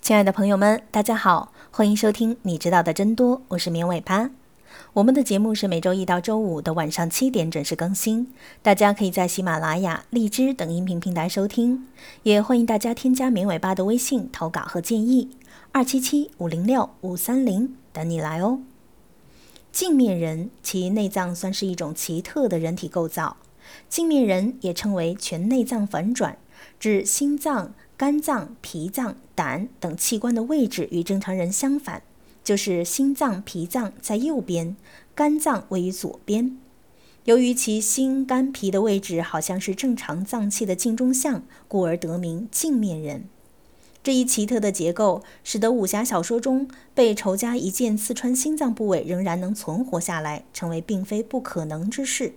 亲爱的朋友们，大家好，欢迎收听《你知道的真多》。我是绵尾巴，我们的节目是每周一到周五的晚上七点准时更新。大家可以在喜马拉雅、荔枝等音频平台收听，也欢迎大家添加绵尾巴的微信投稿和建议。二七七五零六五三零，等你来哦！镜面人其内脏算是一种奇特的人体构造，镜面人也称为全内脏反转，指心脏。肝脏、脾脏、胆等器官的位置与正常人相反，就是心脏、脾脏在右边，肝脏位于左边。由于其心、肝、脾的位置好像是正常脏器的镜中像，故而得名镜面人。这一奇特的结构，使得武侠小说中被仇家一剑刺穿心脏部位仍然能存活下来，成为并非不可能之事。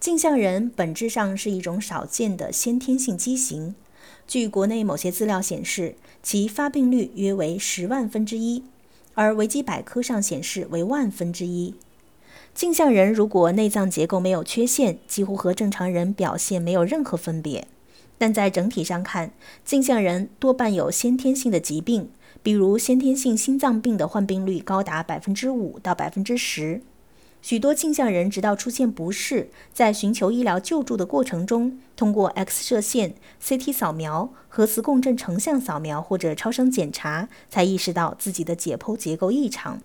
镜像人本质上是一种少见的先天性畸形。据国内某些资料显示，其发病率约为十万分之一，而维基百科上显示为万分之一。镜像人如果内脏结构没有缺陷，几乎和正常人表现没有任何分别。但在整体上看，镜像人多半有先天性的疾病，比如先天性心脏病的患病率高达百分之五到百分之十。许多镜像人直到出现不适，在寻求医疗救助的过程中，通过 X 射线、CT 扫描、核磁共振成像扫描或者超声检查，才意识到自己的解剖结构异常。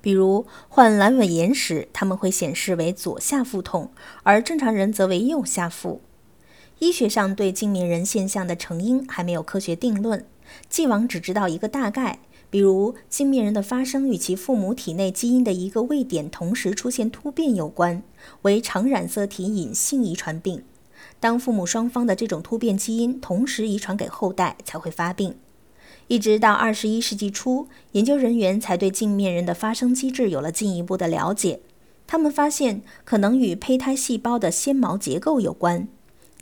比如患阑尾炎时，他们会显示为左下腹痛，而正常人则为右下腹。医学上对镜面人现象的成因还没有科学定论，既往只知道一个大概。比如，镜面人的发生与其父母体内基因的一个位点同时出现突变有关，为常染色体隐性遗传病。当父母双方的这种突变基因同时遗传给后代，才会发病。一直到二十一世纪初，研究人员才对镜面人的发生机制有了进一步的了解。他们发现，可能与胚胎细胞的纤毛结构有关。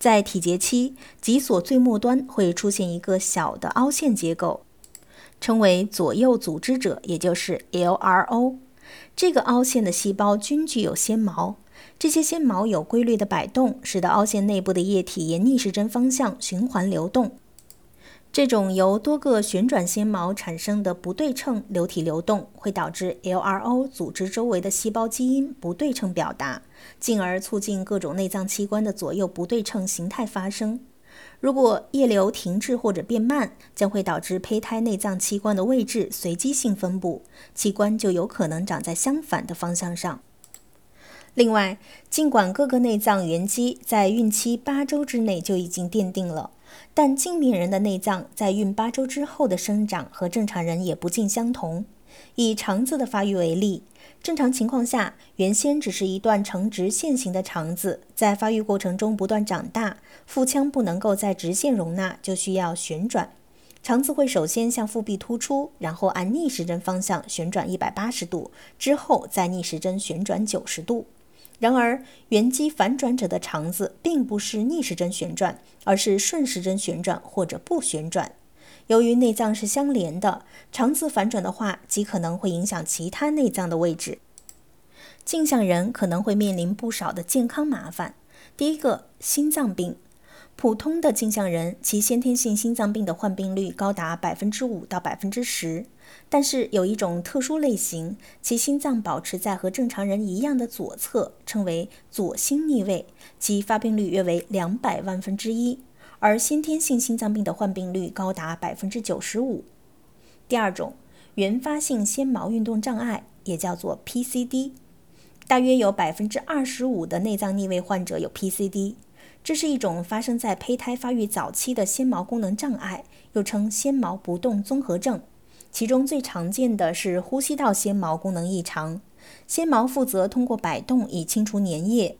在体节期，脊索最末端会出现一个小的凹陷结构。称为左右组织者，也就是 LRO。这个凹陷的细胞均具有纤毛，这些纤毛有规律的摆动，使得凹陷内部的液体沿逆时针方向循环流动。这种由多个旋转纤毛产生的不对称流体流动，会导致 LRO 组织周围的细胞基因不对称表达，进而促进各种内脏器官的左右不对称形态发生。如果液流停滞或者变慢，将会导致胚胎内脏器官的位置随机性分布，器官就有可能长在相反的方向上。另外，尽管各个内脏原基在孕期八周之内就已经奠定了，但镜面人的内脏在孕八周之后的生长和正常人也不尽相同。以肠子的发育为例。正常情况下，原先只是一段呈直线型的肠子，在发育过程中不断长大，腹腔不能够在直线容纳，就需要旋转。肠子会首先向腹壁突出，然后按逆时针方向旋转一百八十度，之后再逆时针旋转九十度。然而，原机反转者的肠子并不是逆时针旋转，而是顺时针旋转或者不旋转。由于内脏是相连的，肠子反转的话，极可能会影响其他内脏的位置。镜像人可能会面临不少的健康麻烦。第一个，心脏病。普通的镜像人，其先天性心脏病的患病率高达百分之五到百分之十。但是有一种特殊类型，其心脏保持在和正常人一样的左侧，称为左心逆位，其发病率约为两百万分之一。而先天性心脏病的患病率高达百分之九十五。第二种，原发性纤毛运动障碍，也叫做 PCD，大约有百分之二十五的内脏逆位患者有 PCD。这是一种发生在胚胎发育早期的纤毛功能障碍，又称纤毛不动综合症。其中最常见的是呼吸道纤毛功能异常，纤毛负责通过摆动以清除粘液。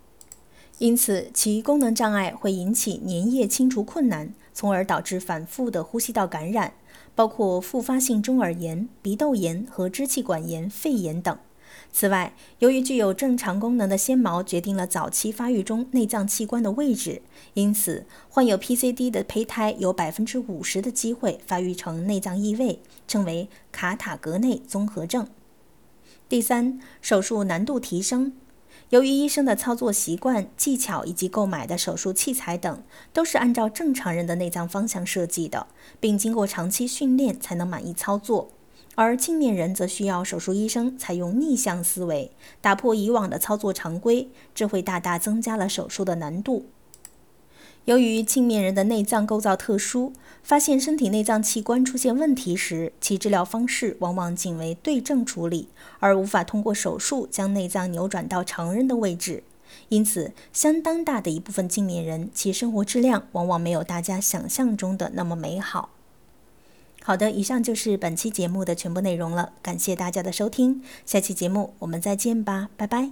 因此，其功能障碍会引起粘液清除困难，从而导致反复的呼吸道感染，包括复发性中耳炎、鼻窦炎和支气管炎、肺炎等。此外，由于具有正常功能的纤毛决定了早期发育中内脏器官的位置，因此患有 PCD 的胚胎有百分之五十的机会发育成内脏异位，称为卡塔格内综合症。第三，手术难度提升。由于医生的操作习惯、技巧以及购买的手术器材等，都是按照正常人的内脏方向设计的，并经过长期训练才能满意操作。而镜面人则需要手术医生采用逆向思维，打破以往的操作常规，这会大大增加了手术的难度。由于镜面人的内脏构造特殊，发现身体内脏器官出现问题时，其治疗方式往往仅为对症处理，而无法通过手术将内脏扭转到常人的位置。因此，相当大的一部分镜面人，其生活质量往往没有大家想象中的那么美好。好的，以上就是本期节目的全部内容了，感谢大家的收听，下期节目我们再见吧，拜拜。